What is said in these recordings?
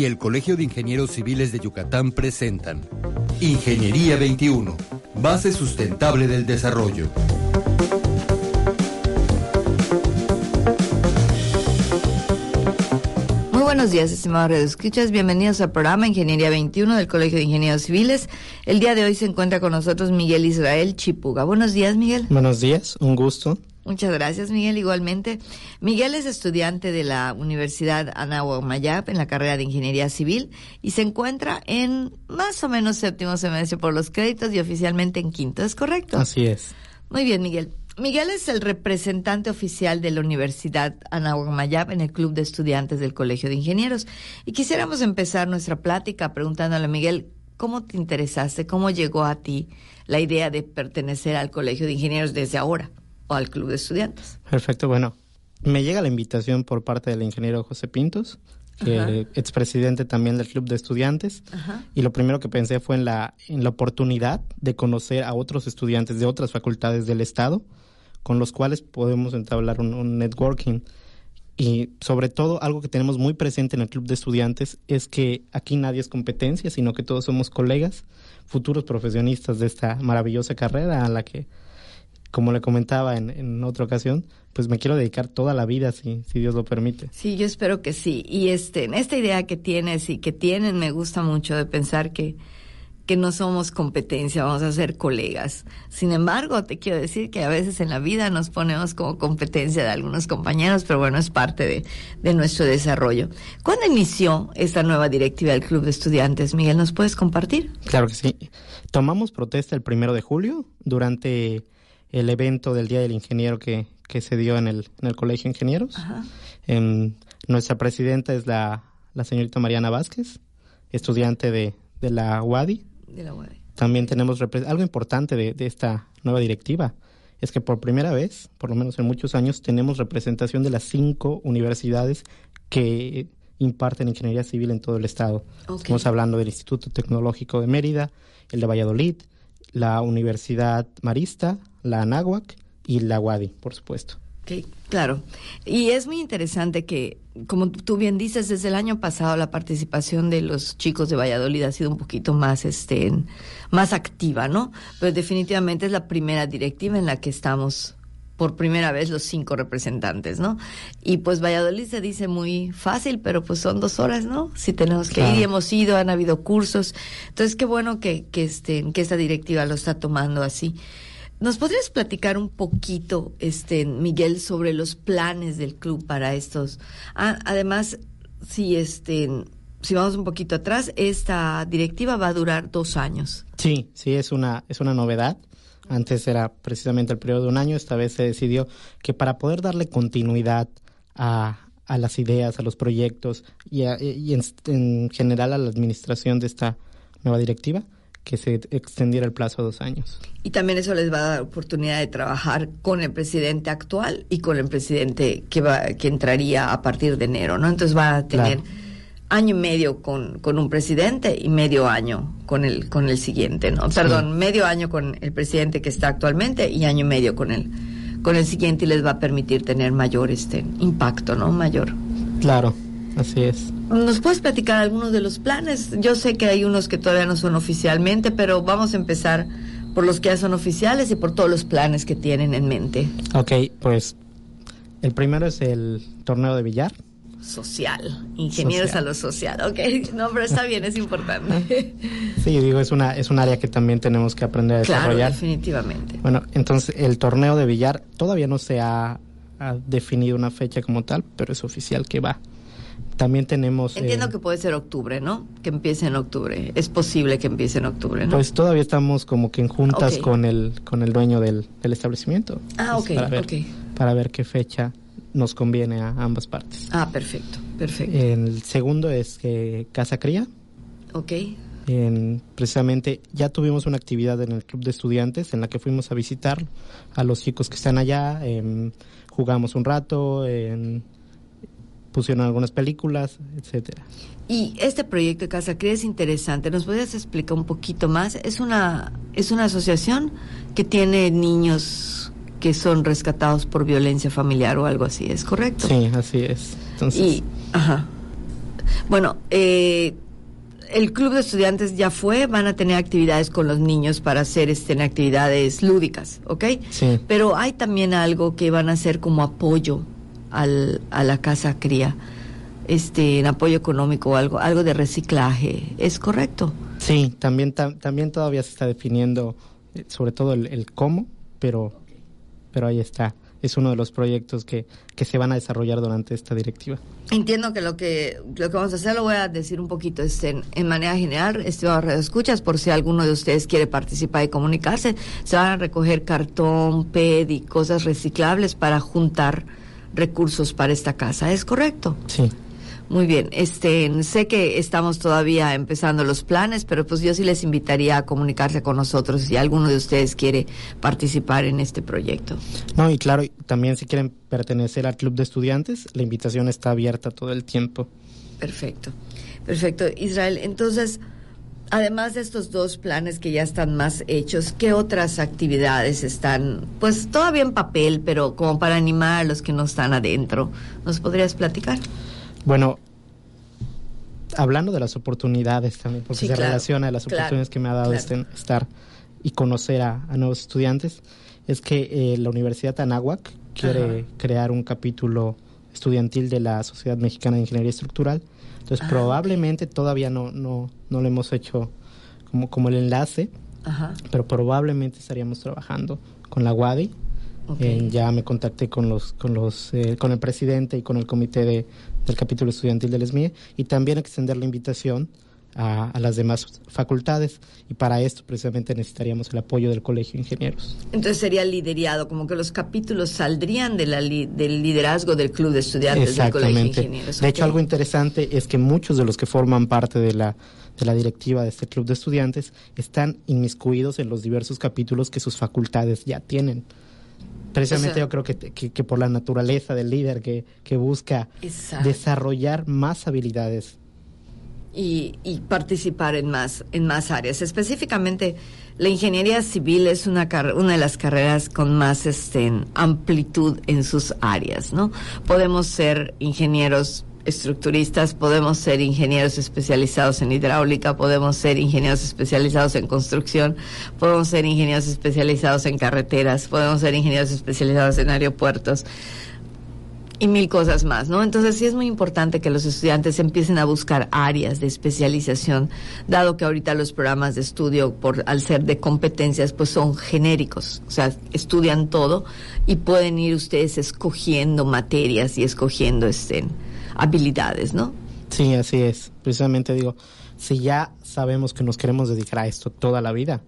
y el Colegio de Ingenieros Civiles de Yucatán presentan Ingeniería 21, base sustentable del desarrollo. Muy buenos días, estimados redescuchas. Bienvenidos al programa Ingeniería 21 del Colegio de Ingenieros Civiles. El día de hoy se encuentra con nosotros Miguel Israel Chipuga. Buenos días, Miguel. Buenos días, un gusto. Muchas gracias, Miguel. Igualmente, Miguel es estudiante de la Universidad Anáhuac Mayap en la carrera de Ingeniería Civil y se encuentra en más o menos séptimo semestre por los créditos y oficialmente en quinto. ¿Es correcto? Así es. Muy bien, Miguel. Miguel es el representante oficial de la Universidad Anáhuac Mayap en el Club de Estudiantes del Colegio de Ingenieros. Y quisiéramos empezar nuestra plática preguntándole a Miguel, ¿cómo te interesaste? ¿Cómo llegó a ti la idea de pertenecer al Colegio de Ingenieros desde ahora? O al club de estudiantes. Perfecto, bueno, me llega la invitación por parte del ingeniero José Pintos, que expresidente también del club de estudiantes, y lo primero que pensé fue en la, en la oportunidad de conocer a otros estudiantes de otras facultades del Estado, con los cuales podemos entablar un, un networking. Y sobre todo, algo que tenemos muy presente en el club de estudiantes es que aquí nadie es competencia, sino que todos somos colegas, futuros profesionistas de esta maravillosa carrera a la que como le comentaba en, en, otra ocasión, pues me quiero dedicar toda la vida, si, si Dios lo permite. Sí, yo espero que sí. Y este, en esta idea que tienes y que tienen, me gusta mucho de pensar que, que no somos competencia, vamos a ser colegas. Sin embargo, te quiero decir que a veces en la vida nos ponemos como competencia de algunos compañeros, pero bueno, es parte de, de nuestro desarrollo. ¿Cuándo inició esta nueva directiva del Club de Estudiantes? Miguel, ¿nos puedes compartir? Claro que sí. Tomamos protesta el primero de julio durante el evento del Día del Ingeniero que, que se dio en el, en el Colegio de Ingenieros. Eh, nuestra presidenta es la, la señorita Mariana Vázquez, estudiante de, de la UADI. De la UADI. También tenemos algo importante de, de esta nueva directiva, es que por primera vez, por lo menos en muchos años, tenemos representación de las cinco universidades que imparten ingeniería civil en todo el estado. Okay. Estamos hablando del Instituto Tecnológico de Mérida, el de Valladolid, la Universidad Marista, la Anáhuac y la UADI, por supuesto. Okay, claro. Y es muy interesante que, como tú bien dices, desde el año pasado la participación de los chicos de Valladolid ha sido un poquito más, este, más activa, ¿no? Pero definitivamente es la primera directiva en la que estamos por primera vez los cinco representantes, ¿no? Y pues Valladolid se dice muy fácil, pero pues son dos horas, ¿no? Si tenemos que claro. ir y hemos ido, han habido cursos. Entonces, qué bueno que, que, este, que esta directiva lo está tomando así. ¿Nos podrías platicar un poquito, este, Miguel, sobre los planes del club para estos? Ah, además, si este, si vamos un poquito atrás, esta directiva va a durar dos años. Sí, sí, es una, es una novedad. Antes era precisamente el periodo de un año, esta vez se decidió que para poder darle continuidad a, a las ideas, a los proyectos y, a, y en, en, general a la administración de esta nueva directiva, que se extendiera el plazo a dos años. Y también eso les va a dar oportunidad de trabajar con el presidente actual y con el presidente que va que entraría a partir de enero, ¿no? Entonces va a tener claro. año y medio con, con un presidente y medio año con el con el siguiente, ¿no? Perdón, sí. medio año con el presidente que está actualmente y año y medio con el con el siguiente y les va a permitir tener mayor este impacto, ¿no? Mayor. Claro. Así es. ¿Nos puedes platicar algunos de los planes? Yo sé que hay unos que todavía no son oficialmente, pero vamos a empezar por los que ya son oficiales y por todos los planes que tienen en mente. Ok, pues el primero es el torneo de billar. Social, ingenieros social. a lo social, ok, no, pero está bien, es importante. Sí, digo, es una, es un área que también tenemos que aprender a claro, desarrollar. definitivamente. Bueno, entonces el torneo de billar todavía no se ha, ha definido una fecha como tal, pero es oficial que va. También tenemos... Entiendo eh, que puede ser octubre, ¿no? Que empiece en octubre. Es posible que empiece en octubre, ¿no? Pues todavía estamos como que en juntas okay. con el con el dueño del, del establecimiento. Ah, ok, pues para ver, ok. Para ver qué fecha nos conviene a ambas partes. Ah, perfecto, perfecto. El segundo es eh, Casa Cría. Ok. En, precisamente ya tuvimos una actividad en el club de estudiantes en la que fuimos a visitar a los chicos que están allá, eh, jugamos un rato, eh, pusieron algunas películas, etcétera. Y este proyecto de Casa Cría es interesante. ¿Nos podrías explicar un poquito más? Es una es una asociación que tiene niños que son rescatados por violencia familiar o algo así, ¿es correcto? Sí, así es. Entonces, y, ajá. Bueno, eh, el club de estudiantes ya fue, van a tener actividades con los niños para hacer este, actividades lúdicas, ¿ok? Sí. Pero hay también algo que van a hacer como apoyo al, a la casa cría, este, en apoyo económico o algo, algo de reciclaje, ¿es correcto? Sí, también, también todavía se está definiendo eh, sobre todo el, el cómo, pero, pero ahí está es uno de los proyectos que, que se van a desarrollar durante esta directiva. Entiendo que lo que lo que vamos a hacer lo voy a decir un poquito este, en, manera general, estimados escuchas, por si alguno de ustedes quiere participar y comunicarse, se van a recoger cartón, PED y cosas reciclables para juntar recursos para esta casa, ¿es correcto? Sí. Muy bien, este, sé que estamos todavía empezando los planes, pero pues yo sí les invitaría a comunicarse con nosotros si alguno de ustedes quiere participar en este proyecto. No, y claro, también si quieren pertenecer al club de estudiantes, la invitación está abierta todo el tiempo. Perfecto, perfecto. Israel, entonces, además de estos dos planes que ya están más hechos, ¿qué otras actividades están, pues todavía en papel, pero como para animar a los que no están adentro? ¿Nos podrías platicar? Bueno, hablando de las oportunidades también, porque se relaciona a las oportunidades que me ha dado este, estar y conocer a, nuevos estudiantes, es que eh, la Universidad Anáhuac quiere crear un capítulo estudiantil de la Sociedad Mexicana de Ingeniería Estructural. Entonces, ah, probablemente todavía no, no, no lo hemos hecho como, como el enlace, pero probablemente estaríamos trabajando con la UADI. Eh, ya me contacté con los, con los, eh, con el presidente y con el comité de, del capítulo estudiantil del SMIE y también extender la invitación a, las demás facultades y para esto precisamente necesitaríamos el apoyo del Colegio de Ingenieros. Entonces sería liderado, como que los capítulos saldrían de la del liderazgo del Club de Estudiantes del Colegio de Ingenieros. De hecho, algo interesante es que muchos de los que forman parte de la, de la directiva de este Club de Estudiantes están inmiscuidos en los diversos capítulos que sus facultades ya tienen. Precisamente yo creo que, que, por la naturaleza del líder que, que busca desarrollar más habilidades. Y, y, participar en más, en más áreas. Específicamente, la ingeniería civil es una, una de las carreras con más este, amplitud en sus áreas, ¿no? Podemos ser ingenieros estructuristas, podemos ser ingenieros especializados en hidráulica, podemos ser ingenieros especializados en construcción, podemos ser ingenieros especializados en carreteras, podemos ser ingenieros especializados en aeropuertos y mil cosas más, ¿no? Entonces sí es muy importante que los estudiantes empiecen a buscar áreas de especialización, dado que ahorita los programas de estudio, por al ser de competencias, pues son genéricos, o sea, estudian todo y pueden ir ustedes escogiendo materias y escogiendo este habilidades, ¿no? Sí, así es. Precisamente digo, si ya sabemos que nos queremos dedicar a esto toda la vida,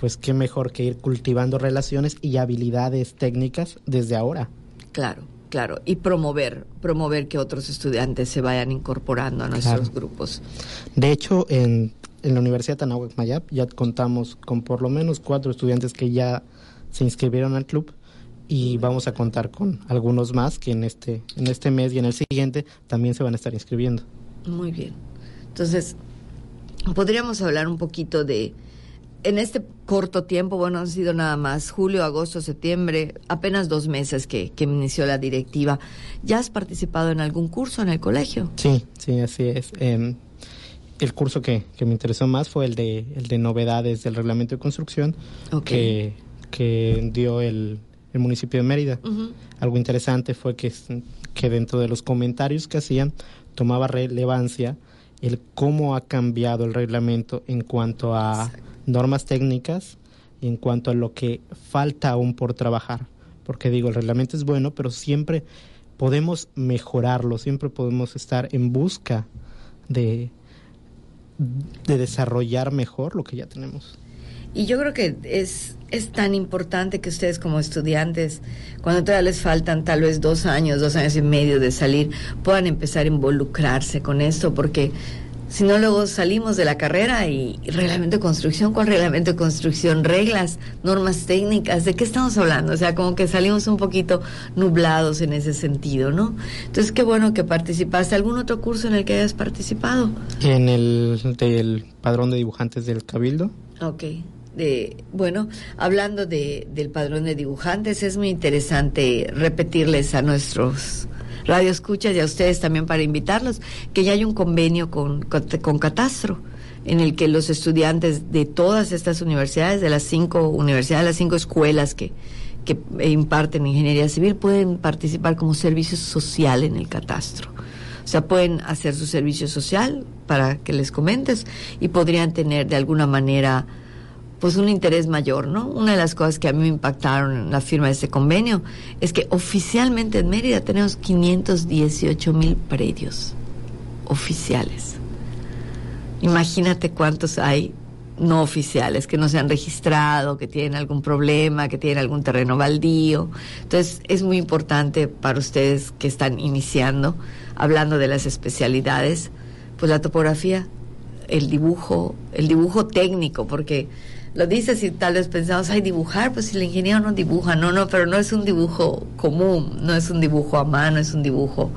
pues qué mejor que ir cultivando relaciones y habilidades técnicas desde ahora. Claro, claro. Y promover, promover que otros estudiantes se vayan incorporando a nuestros grupos. De hecho, en, en la Universidad de Mayap ya contamos con por lo menos cuatro estudiantes que ya se inscribieron al club y vamos a contar con algunos más que en este, en este mes y en el siguiente también se van a estar inscribiendo. Muy bien. Entonces, podríamos hablar un poquito de, en este corto tiempo, bueno, han sido nada más julio, agosto, septiembre, apenas dos meses que, que inició la directiva. ¿Ya has participado en algún curso en el colegio? Sí, sí, así es. Em, el curso que, que, me interesó más fue el de, el de novedades del reglamento de construcción que, que dio el el municipio de Mérida. Algo interesante fue que, que dentro de los comentarios que hacían tomaba relevancia el cómo ha cambiado el reglamento en cuanto a normas técnicas en cuanto a lo que falta aún por trabajar. Porque digo, el reglamento es bueno, pero siempre podemos mejorarlo, siempre podemos estar en busca de, de desarrollar mejor lo que ya tenemos. Y yo creo que es, es tan importante que ustedes como estudiantes, cuando todavía les faltan tal vez dos años, dos años y medio de salir, puedan empezar a involucrarse con esto, porque si no luego salimos de la carrera y, reglamento de construcción, ¿cuál reglamento de construcción? Reglas, normas técnicas, ¿de qué estamos hablando? O sea, como que salimos un poquito nublados en ese sentido, ¿no? Entonces, qué bueno que participaste. ¿Algún otro curso en el que hayas participado? En el del padrón de dibujantes del Cabildo. Ok bueno, hablando de, del padrón de dibujantes, es muy interesante repetirles a nuestros radio escuchas y a ustedes también para invitarlos, que ya hay un convenio con, con, Catastro en el que los estudiantes de todas estas universidades, de las cinco universidades, las cinco escuelas que, que imparten ingeniería civil, pueden participar como servicio social en el catastro. O sea, pueden hacer su servicio social para que les comentes y podrían tener de alguna manera pues un interés mayor, ¿no? Una de las cosas que a mí me impactaron en la firma de este convenio es que oficialmente en Mérida tenemos 518 mil predios oficiales. Imagínate cuántos hay no oficiales que no se han registrado, que tienen algún problema, que tienen algún terreno baldío. Entonces es muy importante para ustedes que están iniciando hablando de las especialidades, pues la topografía, el dibujo, el dibujo técnico, porque lo dices y tal vez pensamos, ay, dibujar, pues si el ingeniero no dibuja, no, no, pero no es un dibujo común, no es un dibujo a mano, es un dibujo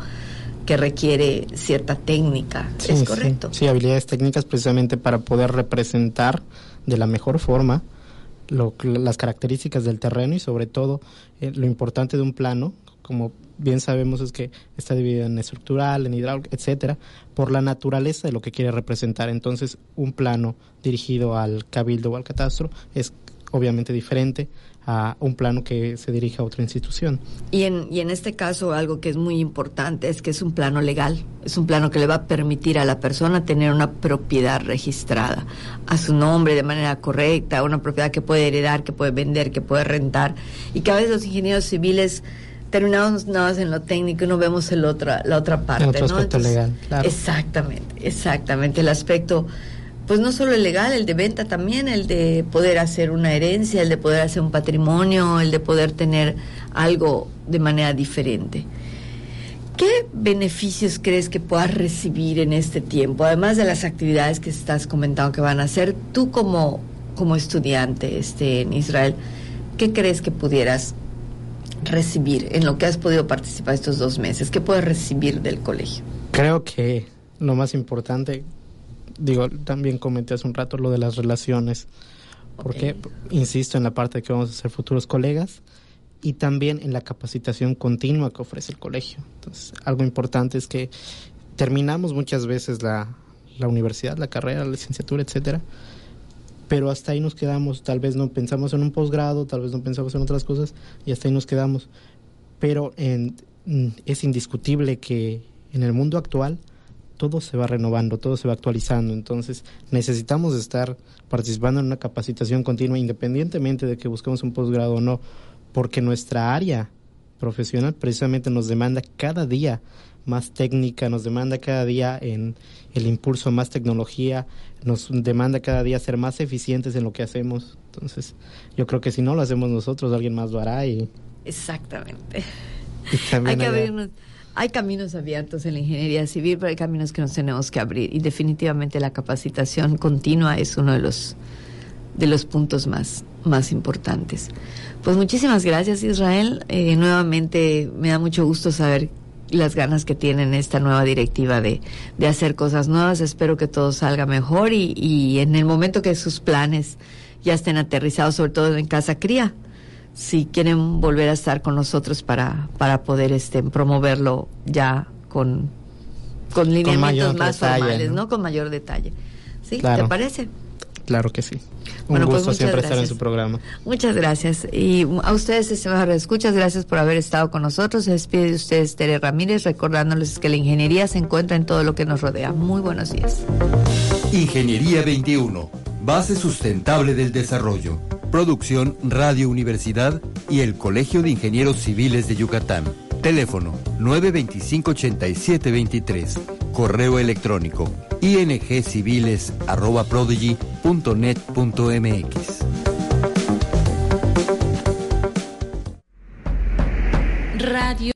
que requiere cierta técnica, ¿es correcto? Sí, habilidades técnicas precisamente para poder representar de la mejor forma las características del terreno y sobre todo eh, lo importante de un plano, como bien sabemos es que está dividido en estructural, en hidráulico, etcétera, por la naturaleza de lo que quiere representar. Entonces, un plano dirigido al cabildo o al catastro es obviamente diferente a un plano que se dirige a otra institución. Y en, y en este caso algo que es muy importante es que es un plano legal, es un plano que le va a permitir a la persona tener una propiedad registrada a su nombre de manera correcta, una propiedad que puede heredar, que puede vender, que puede rentar y que a veces los ingenieros civiles terminamos nada más en lo técnico y no vemos el otra, la otra parte. El aspecto legal, claro. Exactamente, exactamente. El aspecto, pues no solo el legal, el de venta también, el de poder hacer una herencia, el de poder hacer un patrimonio, el de poder tener algo de manera diferente. ¿Qué beneficios crees que puedas recibir en este tiempo, además de las actividades que estás comentando que van a hacer tú como, como estudiante este, en Israel? ¿Qué crees que pudieras recibir en lo que has podido participar estos dos meses? ¿Qué puedes recibir del colegio? Creo que lo más importante, digo, también comenté hace un rato lo de las relaciones, porque insisto en la parte de que vamos a ser futuros colegas y también en la capacitación continua que ofrece el colegio. Entonces, algo importante es que terminamos muchas veces la, la universidad, la carrera, la licenciatura, etcétera, pero hasta ahí nos quedamos, tal vez no pensamos en un posgrado, tal vez no pensamos en otras cosas y hasta ahí nos quedamos. Pero mm, es indiscutible que en el mundo actual todo se va renovando, todo se va actualizando, entonces necesitamos estar participando en una capacitación continua independientemente de que busquemos un posgrado o no, porque nuestra área profesional precisamente nos demanda cada día más técnica, nos demanda cada día en el impulso a más tecnología, nos demanda cada día ser más eficientes en lo que hacemos. Entonces, yo creo que si no lo hacemos nosotros, alguien más lo hará y... Exactamente. hay, que abrirnos, hay caminos abiertos en la ingeniería civil, pero hay caminos que nos tenemos que abrir y definitivamente la capacitación continua es uno de los de los puntos más, más importantes. Pues muchísimas gracias Israel. Eh, nuevamente me da mucho gusto saber las ganas que tienen esta nueva directiva de, de hacer cosas nuevas. Espero que todo salga mejor y, y en el momento que sus planes ya estén aterrizados, sobre todo en Casa Cría, si quieren volver a estar con nosotros para, para poder este, promoverlo ya con, con lineamientos más formales, ¿no? Con mayor detalle. ¿Sí? ¿Te parece? Claro que sí. Un bueno, pues gusto siempre estar en su programa. Muchas gracias. Y a ustedes, estimados escuchas, gracias por haber estado con nosotros. Se despide de ustedes Tere Ramírez, recordándoles que la ingeniería se encuentra en todo lo que nos rodea. Muy buenos días. Ingeniería 21, base sustentable del desarrollo. Producción Radio Universidad y el Colegio de Ingenieros Civiles de Yucatán. Teléfono 925-8723. Correo electrónico ingciviles.prodigy.net.mx.